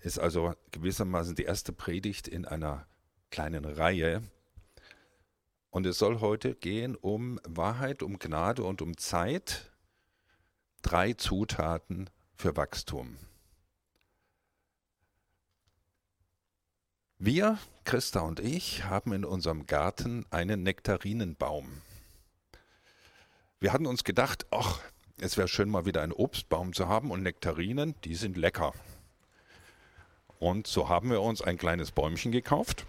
Ist also gewissermaßen die erste Predigt in einer kleinen Reihe. Und es soll heute gehen um Wahrheit, um Gnade und um Zeit. Drei Zutaten für Wachstum. Wir, Christa und ich, haben in unserem Garten einen Nektarinenbaum. Wir hatten uns gedacht, ach, es wäre schön mal wieder einen Obstbaum zu haben und Nektarinen, die sind lecker. Und so haben wir uns ein kleines Bäumchen gekauft.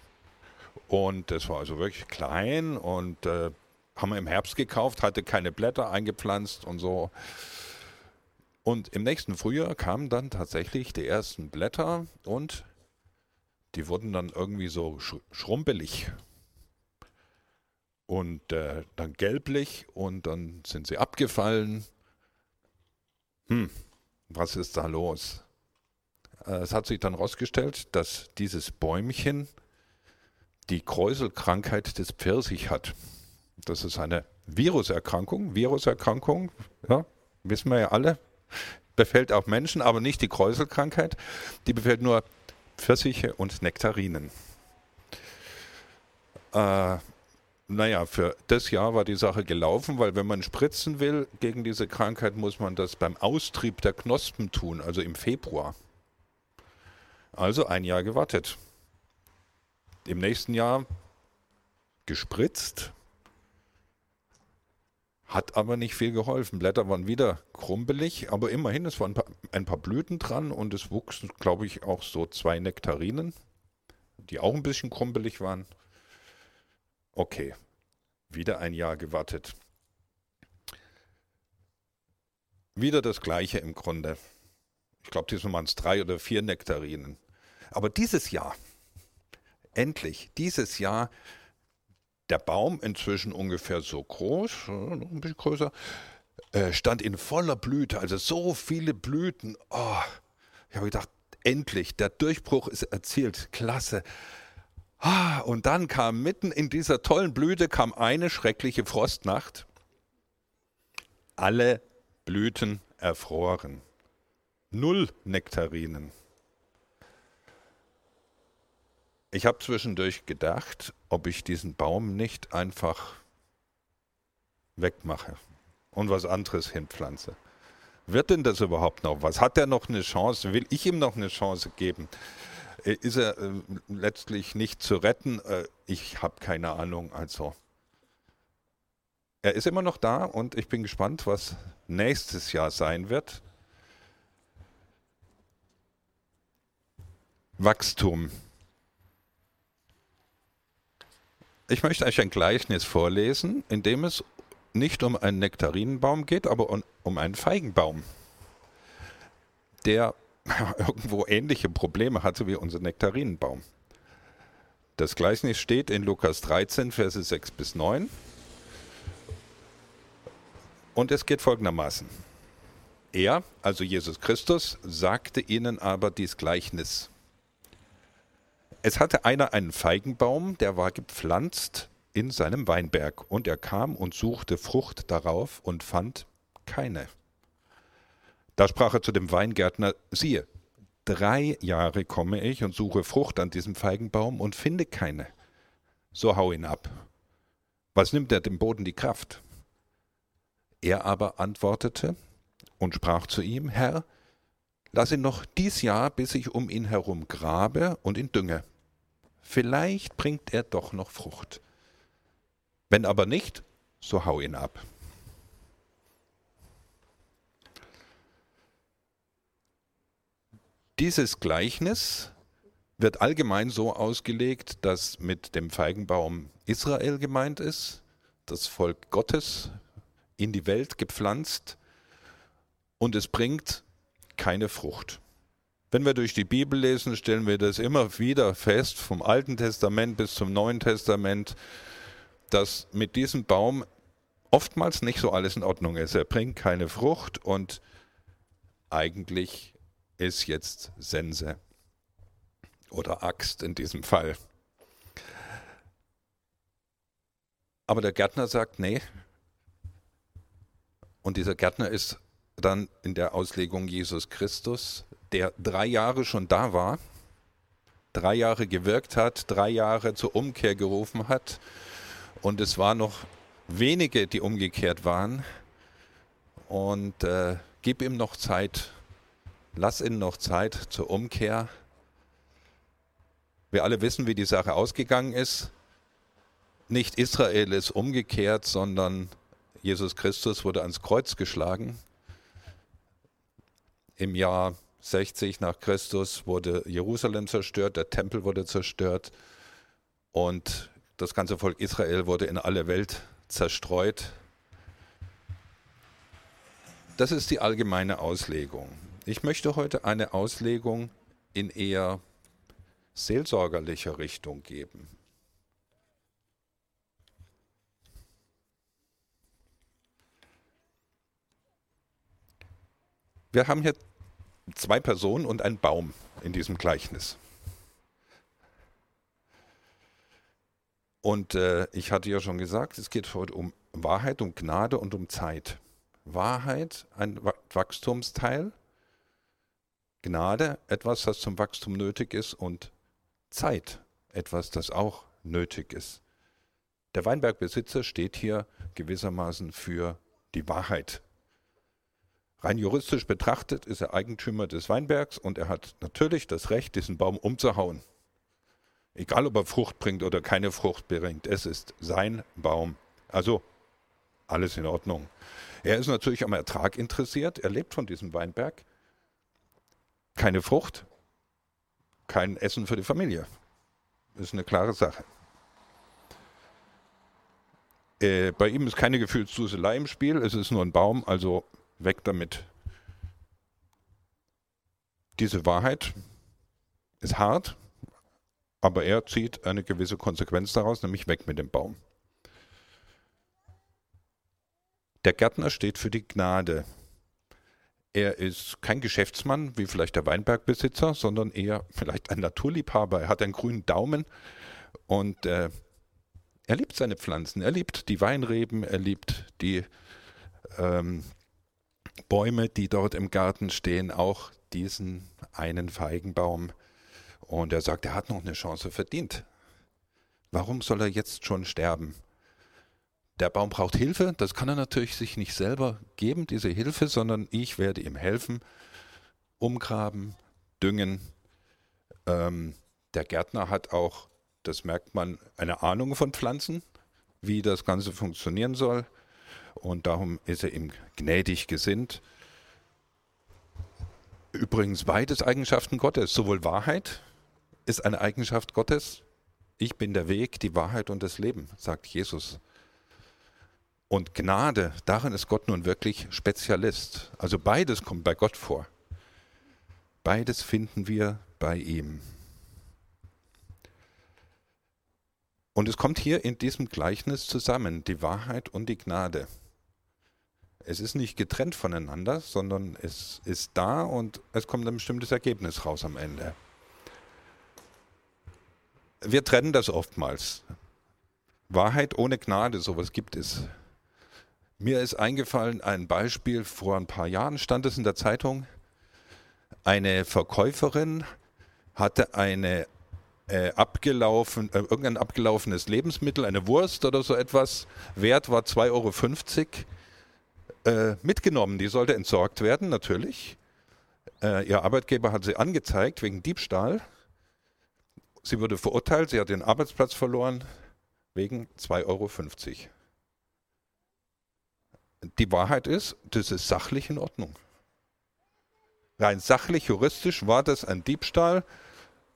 Und das war also wirklich klein und äh, haben wir im Herbst gekauft, hatte keine Blätter eingepflanzt und so. Und im nächsten Frühjahr kamen dann tatsächlich die ersten Blätter und die wurden dann irgendwie so sch schrumpelig und äh, dann gelblich und dann sind sie abgefallen. Hm, was ist da los? Äh, es hat sich dann herausgestellt, dass dieses Bäumchen die Kräuselkrankheit des Pfirsich hat. Das ist eine Viruserkrankung. Viruserkrankung, ja, wissen wir ja alle, befällt auch Menschen, aber nicht die Kräuselkrankheit. Die befällt nur Pfirsiche und Nektarinen. Äh, naja, für das Jahr war die Sache gelaufen, weil wenn man spritzen will gegen diese Krankheit, muss man das beim Austrieb der Knospen tun, also im Februar. Also ein Jahr gewartet. Im nächsten Jahr gespritzt, hat aber nicht viel geholfen. Blätter waren wieder krumpelig, aber immerhin, es waren ein paar, ein paar Blüten dran und es wuchsen, glaube ich, auch so zwei Nektarinen, die auch ein bisschen krumpelig waren. Okay, wieder ein Jahr gewartet. Wieder das gleiche im Grunde. Ich glaube, diesmal waren es drei oder vier Nektarinen. Aber dieses Jahr, endlich, dieses Jahr der Baum inzwischen ungefähr so groß, noch ein bisschen größer, äh, stand in voller Blüte, also so viele Blüten. Oh, ich habe gedacht, endlich, der Durchbruch ist erzielt, klasse. Ah, und dann kam mitten in dieser tollen Blüte kam eine schreckliche Frostnacht. Alle Blüten erfroren. Null Nektarinen. Ich habe zwischendurch gedacht, ob ich diesen Baum nicht einfach wegmache und was anderes hinpflanze. Wird denn das überhaupt noch was? Hat er noch eine Chance? Will ich ihm noch eine Chance geben? Äh, ist er äh, letztlich nicht zu retten? Äh, ich habe keine Ahnung. Also, er ist immer noch da und ich bin gespannt, was nächstes Jahr sein wird. Wachstum. Ich möchte euch ein Gleichnis vorlesen, in dem es nicht um einen Nektarinenbaum geht, aber um, einen Feigenbaum, der irgendwo ähnliche Probleme hatte wie unser Nektarinenbaum. Das Gleichnis steht in Lukas 13, Verse 6 bis 9. Und es geht folgendermaßen. Er, also Jesus Christus, sagte ihnen aber dies Gleichnis. Es hatte einer einen Feigenbaum, der war gepflanzt in seinem Weinberg, und er kam und suchte Frucht darauf und fand keine. Da sprach er zu dem Weingärtner, siehe, drei Jahre komme ich und suche Frucht an diesem Feigenbaum und finde keine. So hau ihn ab. Was nimmt er dem Boden die Kraft? Er aber antwortete und sprach zu ihm, Herr, Lass ihn noch dies Jahr, bis ich um ihn herum grabe und ihn dünge. Vielleicht bringt er doch noch Frucht. Wenn aber nicht, so hau ihn ab. Dieses Gleichnis wird allgemein so ausgelegt, dass mit dem Feigenbaum Israel gemeint ist, das Volk Gottes in die Welt gepflanzt und es bringt keine Frucht. Wenn wir durch die Bibel lesen, stellen wir das immer wieder fest, vom Alten Testament bis zum Neuen Testament, dass mit diesem Baum oftmals nicht so alles in Ordnung ist. Er bringt keine Frucht und eigentlich ist jetzt Sense oder Axt in diesem Fall. Aber der Gärtner sagt, nee. Und dieser Gärtner ist dann in der Auslegung Jesus Christus, der drei Jahre schon da war, drei Jahre gewirkt hat, drei Jahre zur Umkehr gerufen hat. Und es waren noch wenige, die umgekehrt waren. Und äh, gib ihm noch Zeit, lass ihm noch Zeit zur Umkehr. Wir alle wissen, wie die Sache ausgegangen ist. Nicht Israel ist umgekehrt, sondern Jesus Christus wurde ans Kreuz geschlagen. Im Jahr 60 nach Christus wurde Jerusalem zerstört, der Tempel wurde zerstört und das ganze Volk Israel wurde in alle Welt zerstreut. Das ist die allgemeine Auslegung. Ich möchte heute eine Auslegung in eher seelsorgerlicher Richtung geben. Wir haben hier zwei Personen und einen Baum in diesem Gleichnis. Und äh, ich hatte ja schon gesagt, es geht heute um Wahrheit, um Gnade und um Zeit. Wahrheit, ein Wachstumsteil, Gnade, etwas, das zum Wachstum nötig ist und Zeit, etwas, das auch nötig ist. Der Weinbergbesitzer steht hier gewissermaßen für die Wahrheit Rein juristisch betrachtet ist er Eigentümer des Weinbergs und er hat natürlich das Recht, diesen Baum umzuhauen. Egal, ob er Frucht bringt oder keine Frucht bringt, es ist sein Baum. Also alles in Ordnung. Er ist natürlich am Ertrag interessiert, er lebt von diesem Weinberg. Keine Frucht, kein Essen für die Familie. Das ist eine klare Sache. Äh, bei ihm ist keine Gefühlsduselei im Spiel, es ist nur ein Baum, also weg damit. Diese Wahrheit ist hart, aber er zieht eine gewisse Konsequenz daraus, nämlich weg mit dem Baum. Der Gärtner steht für die Gnade. Er ist kein Geschäftsmann wie vielleicht der Weinbergbesitzer, sondern eher vielleicht ein Naturliebhaber. Er hat einen grünen Daumen und äh, er liebt seine Pflanzen. Er liebt die Weinreben, er liebt die ähm, Bäume, die dort im Garten stehen, auch diesen einen Feigenbaum. Und er sagt, er hat noch eine Chance verdient. Warum soll er jetzt schon sterben? Der Baum braucht Hilfe, das kann er natürlich sich nicht selber geben, diese Hilfe, sondern ich werde ihm helfen, umgraben, düngen. Ähm, der Gärtner hat auch, das merkt man, eine Ahnung von Pflanzen, wie das Ganze funktionieren soll und darum ist er ihm gnädig gesinnt. Übrigens beides Eigenschaften Gottes. Sowohl Wahrheit ist eine Eigenschaft Gottes. Ich bin der Weg, die Wahrheit und das Leben, sagt Jesus. Und Gnade, darin ist Gott nun wirklich Spezialist. Also beides kommt bei Gott vor. Beides finden wir bei ihm. Und es kommt hier in diesem Gleichnis zusammen, die Wahrheit und die Gnade. Es ist nicht getrennt voneinander, sondern es ist da und es kommt ein bestimmtes Ergebnis raus am Ende. Wir trennen das oftmals. Wahrheit ohne Gnade, sowas gibt es. Mir ist eingefallen ein Beispiel, vor ein paar Jahren stand es in der Zeitung, eine Verkäuferin hatte eine äh, abgelaufen, äh, irgendein abgelaufenes Lebensmittel, eine Wurst oder so etwas, Wert war 2,50 Euro äh, mitgenommen. Die sollte entsorgt werden, natürlich. Äh, ihr Arbeitgeber hat sie angezeigt wegen Diebstahl. Sie wurde verurteilt, sie hat den Arbeitsplatz verloren wegen 2,50 Euro. Die Wahrheit ist, das ist sachlich in Ordnung. Rein sachlich, juristisch war das ein Diebstahl.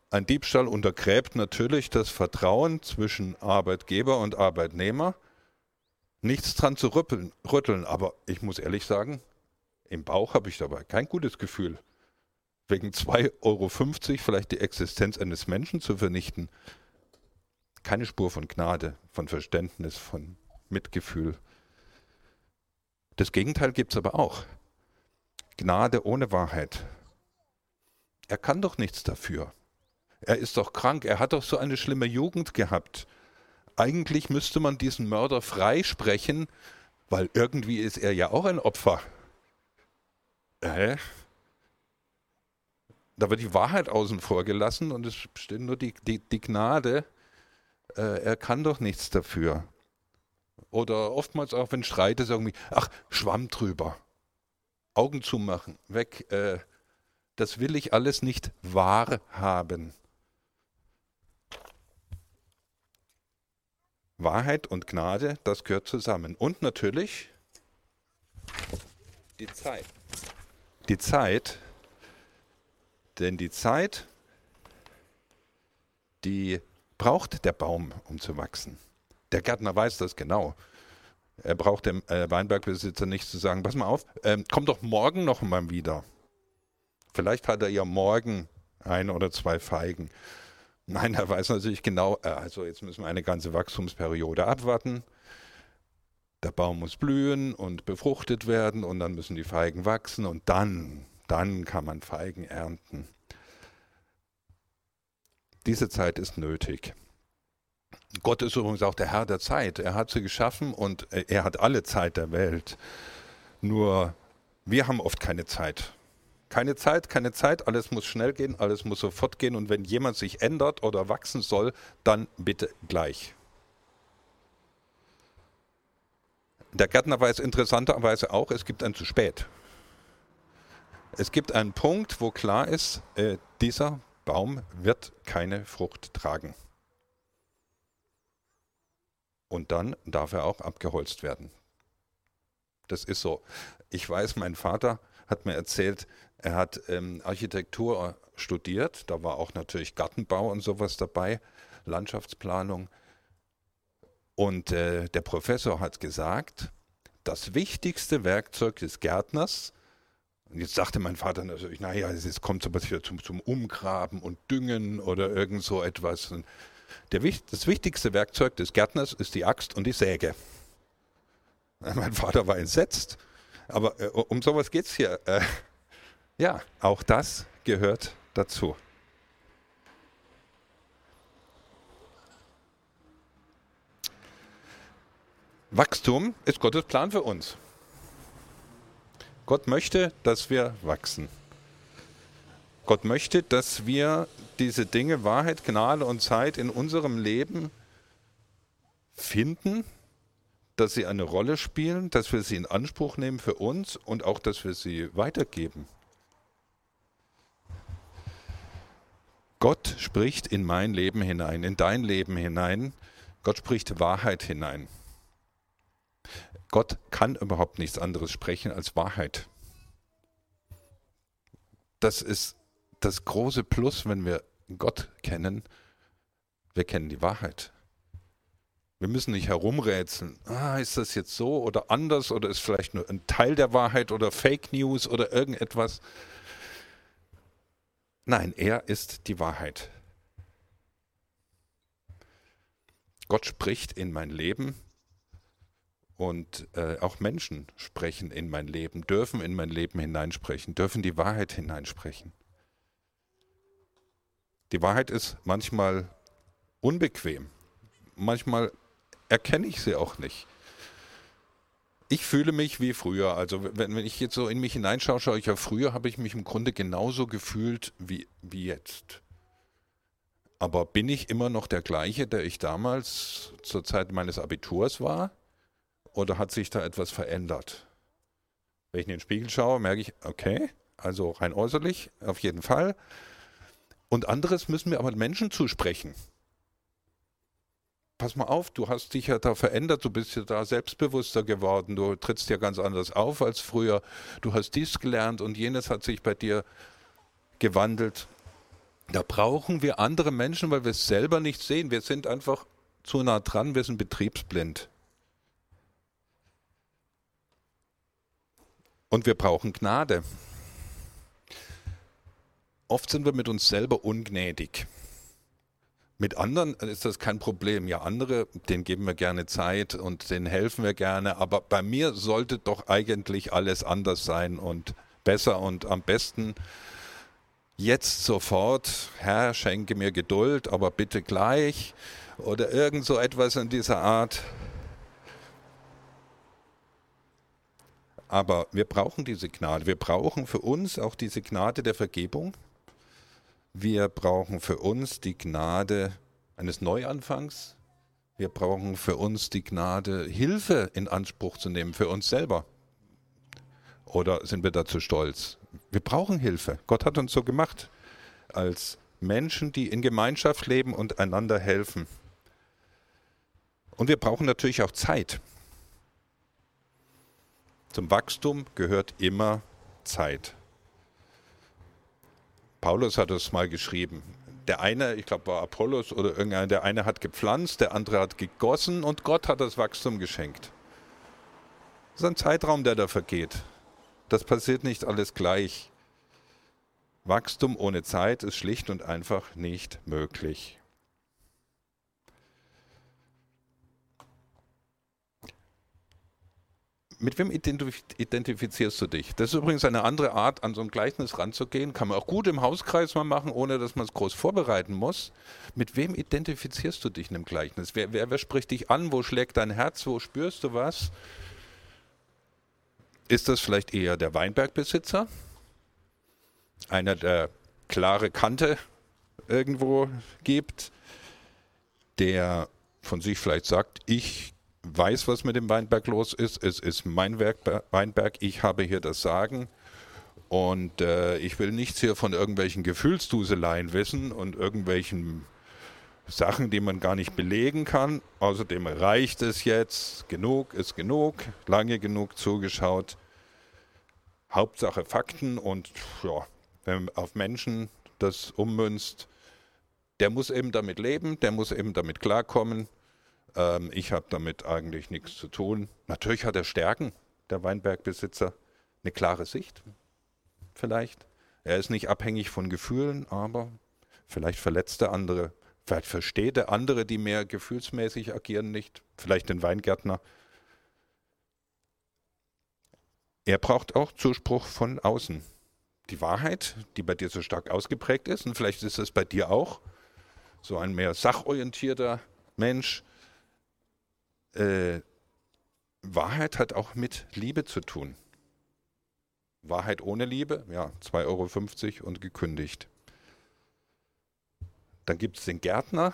Ein Diebstahl untergräbt natürlich das Vertrauen zwischen Arbeitgeber und Arbeitnehmer nichts dran zu rütteln, rütteln. Aber ich muss ehrlich sagen, im Bauch habe ich dabei kein gutes Gefühl. Wegen 2,50 Euro vielleicht die Existenz eines Menschen zu vernichten. Keine Spur von Gnade, von Verständnis, von Mitgefühl. Das Gegenteil gibt es aber auch. Gnade ohne Wahrheit. Er kann doch nichts dafür. Er ist doch krank, er hat doch so eine schlimme Jugend gehabt eigentlich müsste man diesen Mörder freisprechen, weil irgendwie ist er ja auch ein Opfer. Äh? Da wird die Wahrheit außen vor gelassen und es steht nur die, die, die Gnade. Äh, er kann doch nichts dafür. Oder oftmals auch, wenn Streit ist, irgendwie, ach, Schwamm drüber. Augen zumachen, weg. Äh, das will ich alles nicht wahrhaben. Wahrheit und Gnade, das gehört zusammen. Und natürlich die Zeit. Die Zeit, denn die Zeit, die braucht der Baum, um zu wachsen. Der Gärtner weiß das genau. Er braucht dem äh, Weinbergbesitzer nicht zu sagen, pass mal auf, äh, komm doch morgen noch mal wieder. Vielleicht hat er ja morgen ein oder zwei Feigen. Nein, er weiß natürlich genau, äh, also jetzt müssen wir eine ganze Wachstumsperiode abwarten. Der Baum muss blühen und befruchtet werden und dann müssen die Feigen wachsen und dann, dann kann man Feigen ernten. Diese Zeit ist nötig. Gott ist übrigens auch der Herr der Zeit. Er hat sie geschaffen und äh, er hat alle Zeit der Welt. Nur wir haben oft keine Zeit. Keine Zeit, keine Zeit, alles muss schnell gehen, alles muss sofort gehen und wenn jemand sich ändert oder wachsen soll, dann bitte gleich. Der Gärtner weiß interessanterweise auch, es gibt ein zu spät. Es gibt einen Punkt, wo klar ist, äh, dieser Baum wird keine Frucht tragen. Und dann darf er auch abgeholzt werden. Das ist so. Ich weiß, mein Vater hat mir erzählt, er hat ähm, Architektur studiert. Da war auch natürlich Gartenbau und sowas dabei, Landschaftsplanung. Und äh, der Professor hat gesagt, das wichtigste Werkzeug des Gärtners, und jetzt sagte mein Vater natürlich, naja, es kommt sowas wieder zum, zum Umgraben und Düngen oder irgend so etwas. Und der, das wichtigste Werkzeug des Gärtners ist die Axt und die Säge. Mein Vater war entsetzt. Aber äh, um sowas geht es hier. Äh, ja, auch das gehört dazu. Wachstum ist Gottes Plan für uns. Gott möchte, dass wir wachsen. Gott möchte, dass wir diese Dinge Wahrheit, Gnade und Zeit in unserem Leben finden, dass sie eine Rolle spielen, dass wir sie in Anspruch nehmen für uns und auch, dass wir sie weitergeben. Gott spricht in mein Leben hinein, in dein Leben hinein. Gott spricht Wahrheit hinein. Gott kann überhaupt nichts anderes sprechen als Wahrheit. Das ist das große Plus, wenn wir Gott kennen. Wir kennen die Wahrheit. Wir müssen nicht herumrätseln. Ah, ist das jetzt so oder anders oder ist vielleicht nur ein Teil der Wahrheit oder Fake News oder irgendetwas. Nein, er ist die Wahrheit. Gott spricht in mein Leben und äh, auch Menschen sprechen in mein Leben, dürfen in mein Leben hineinsprechen, dürfen die Wahrheit hineinsprechen. Die Wahrheit ist manchmal unbequem. Manchmal erkenne ich sie auch nicht. Ich fühle mich wie früher. Also wenn, wenn ich jetzt so in mich hineinschaue, schaue ich ja früher, habe ich mich im Grunde genauso gefühlt wie, wie jetzt. Aber bin ich immer noch der gleiche, der ich damals zur Zeit meines Abiturs war? Oder hat sich da etwas verändert? Wenn ich in den Spiegel schaue, merke ich, okay, also rein äußerlich auf jeden Fall. Und anderes müssen wir aber Menschen zusprechen. Pass mal auf, du hast dich ja da verändert, du bist ja da selbstbewusster geworden, du trittst ja ganz anders auf als früher, du hast dies gelernt und jenes hat sich bei dir gewandelt. Da brauchen wir andere Menschen, weil wir es selber nicht sehen. Wir sind einfach zu nah dran, wir sind betriebsblind. Und wir brauchen Gnade. Oft sind wir mit uns selber ungnädig. Mit anderen ist das kein Problem. Ja, andere, denen geben wir gerne Zeit und denen helfen wir gerne. Aber bei mir sollte doch eigentlich alles anders sein und besser und am besten jetzt sofort. Herr, schenke mir Geduld, aber bitte gleich. Oder irgend so etwas in dieser Art. Aber wir brauchen diese Gnade. Wir brauchen für uns auch diese Gnade der Vergebung. Wir brauchen für uns die Gnade eines Neuanfangs. Wir brauchen für uns die Gnade, Hilfe in Anspruch zu nehmen für uns selber. Oder sind wir dazu stolz? Wir brauchen Hilfe. Gott hat uns so gemacht, als Menschen, die in Gemeinschaft leben und einander helfen. Und wir brauchen natürlich auch Zeit. Zum Wachstum gehört immer Zeit. Paulus hat es mal geschrieben. Der eine, ich glaube war Apollos oder irgendeiner, der eine hat gepflanzt, der andere hat gegossen und Gott hat das Wachstum geschenkt. Das ist ein Zeitraum, der da vergeht. Das passiert nicht alles gleich. Wachstum ohne Zeit ist schlicht und einfach nicht möglich. Mit wem identifizierst du dich? Das ist übrigens eine andere Art, an so ein Gleichnis ranzugehen. Kann man auch gut im Hauskreis mal machen, ohne dass man es groß vorbereiten muss. Mit wem identifizierst du dich in einem Gleichnis? Wer, wer, wer spricht dich an? Wo schlägt dein Herz? Wo spürst du was? Ist das vielleicht eher der Weinbergbesitzer? Einer, der klare Kante irgendwo gibt, der von sich vielleicht sagt, ich weiß, was mit dem Weinberg los ist. Es ist mein Werk, Weinberg, ich habe hier das Sagen. Und äh, ich will nichts hier von irgendwelchen Gefühlsduseleien wissen und irgendwelchen Sachen, die man gar nicht belegen kann. Außerdem reicht es jetzt, genug ist genug, lange genug zugeschaut. Hauptsache Fakten und ja, wenn man auf Menschen das ummünzt, der muss eben damit leben, der muss eben damit klarkommen. Ähm, ich habe damit eigentlich nichts zu tun. Natürlich hat er Stärken, der Weinbergbesitzer. Eine klare Sicht, vielleicht. Er ist nicht abhängig von Gefühlen, aber vielleicht verletzt er andere. Vielleicht versteht er andere, die mehr gefühlsmäßig agieren, nicht. Vielleicht den Weingärtner. Er braucht auch Zuspruch von außen. Die Wahrheit, die bei dir so stark ausgeprägt ist, und vielleicht ist es bei dir auch, so ein mehr sachorientierter Mensch, äh, Wahrheit hat auch mit Liebe zu tun. Wahrheit ohne Liebe, ja, 2,50 Euro und gekündigt. Dann gibt es den Gärtner,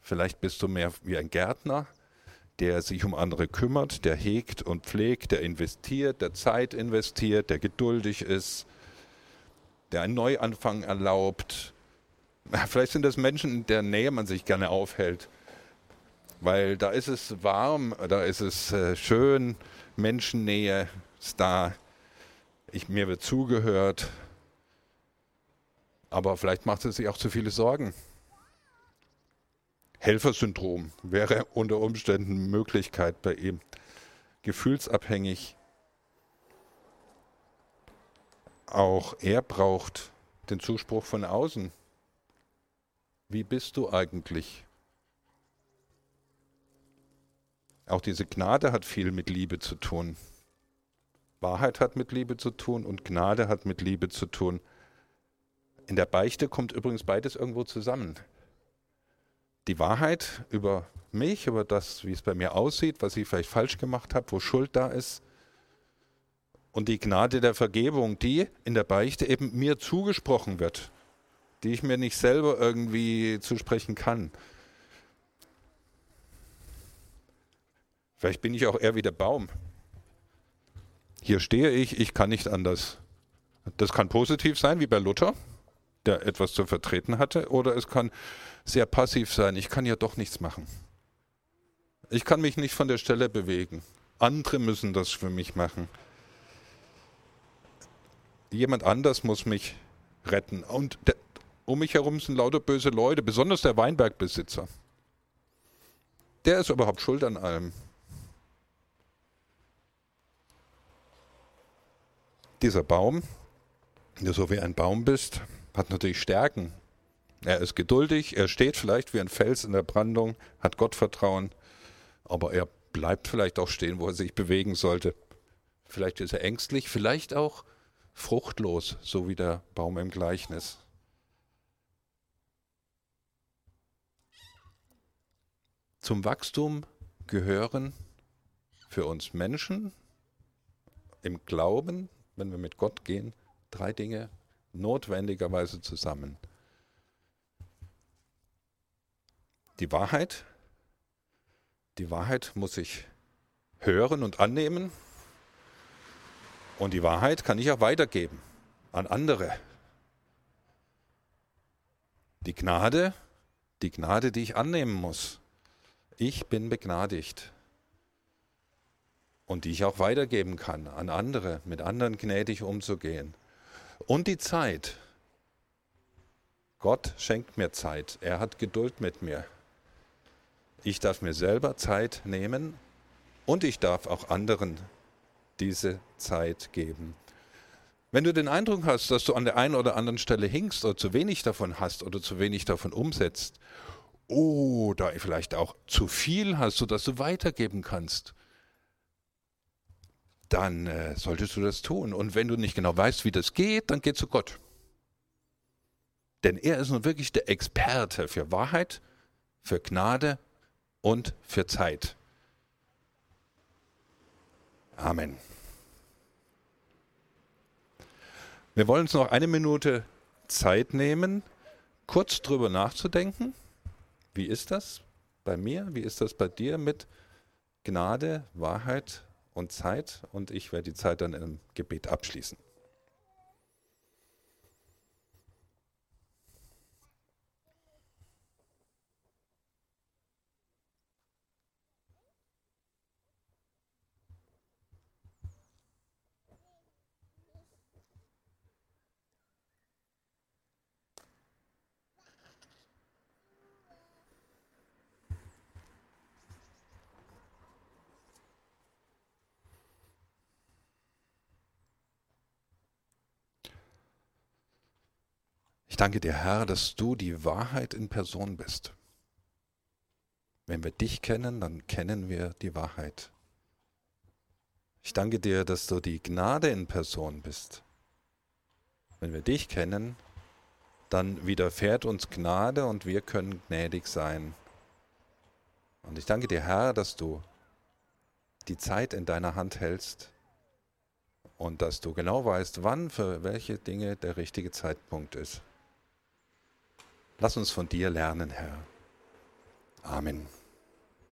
vielleicht bist du mehr wie ein Gärtner, der sich um andere kümmert, der hegt und pflegt, der investiert, der Zeit investiert, der geduldig ist, der einen Neuanfang erlaubt. Vielleicht sind das Menschen, in der Nähe man sich gerne aufhält weil da ist es warm, da ist es äh, schön, Menschennähe ist da, ich, mir wird zugehört, aber vielleicht macht es sich auch zu viele Sorgen. Helfersyndrom wäre unter Umständen Möglichkeit bei ihm. Gefühlsabhängig. Auch er braucht den Zuspruch von außen. Wie bist du eigentlich? Auch diese Gnade hat viel mit Liebe zu tun. Wahrheit hat mit Liebe zu tun und Gnade hat mit Liebe zu tun. In der Beichte kommt übrigens beides irgendwo zusammen. Die Wahrheit über mich, über das, wie es bei mir aussieht, was ich vielleicht falsch gemacht habe, wo Schuld da ist. Und die Gnade der Vergebung, die in der Beichte eben mir zugesprochen wird, die ich mir nicht selber irgendwie zusprechen kann. Vielleicht bin ich auch eher wie der Baum. Hier stehe ich, ich kann nicht anders. Das kann positiv sein, wie bei Luther, der etwas zu vertreten hatte, oder es kann sehr passiv sein, ich kann ja doch nichts machen. Ich kann mich nicht von der Stelle bewegen. Andere müssen das für mich machen. Jemand anders muss mich retten. Und der, um mich herum sind lauter böse Leute, besonders der Weinbergbesitzer. Der ist überhaupt schuld an allem. Dieser Baum, der so wie ein Baum bist, hat natürlich Stärken. Er ist geduldig, er steht vielleicht wie ein Fels in der Brandung, hat Gottvertrauen, aber er bleibt vielleicht auch stehen, wo er sich bewegen sollte. Vielleicht ist er ängstlich, vielleicht auch fruchtlos, so wie der Baum im Gleichnis. Zum Wachstum gehören für uns Menschen im Glauben, wenn wir mit Gott gehen, drei Dinge notwendigerweise zusammen. Die Wahrheit, die Wahrheit muss ich hören und annehmen und die Wahrheit kann ich auch weitergeben an andere. Die Gnade, die Gnade, die ich annehmen muss. Ich bin begnadigt und die ich auch weitergeben kann an andere, mit anderen gnädig umzugehen. Und die Zeit. Gott schenkt mir Zeit. Er hat Geduld mit mir. Ich darf mir selber Zeit nehmen und ich darf auch anderen diese Zeit geben. Wenn du den Eindruck hast, dass du an der einen oder anderen Stelle hinkst oder zu wenig davon hast oder zu wenig davon umsetzt, oder vielleicht auch zu viel hast, sodass du weitergeben kannst, dann äh, solltest du das tun. Und wenn du nicht genau weißt, wie das geht, dann geh zu Gott. Denn er ist nun wirklich der Experte für Wahrheit, für Gnade und für Zeit. Amen. Wir wollen uns noch eine Minute Zeit nehmen, kurz drüber nachzudenken. Wie ist das bei mir? Wie ist das bei dir mit Gnade, Wahrheit und Zeit und ich werde die Zeit dann im Gebet abschließen. Ich danke dir, Herr, dass du die Wahrheit in Person bist. Wenn wir dich kennen, dann kennen wir die Wahrheit. Ich danke dir, dass du die Gnade in Person bist. Wenn wir dich kennen, dann widerfährt uns Gnade und wir können gnädig sein. Und ich danke dir, Herr, dass du die Zeit in deiner Hand hältst und dass du genau weißt, wann für welche Dinge der richtige Zeitpunkt ist. Lass uns von dir lernen, Herr. Amen.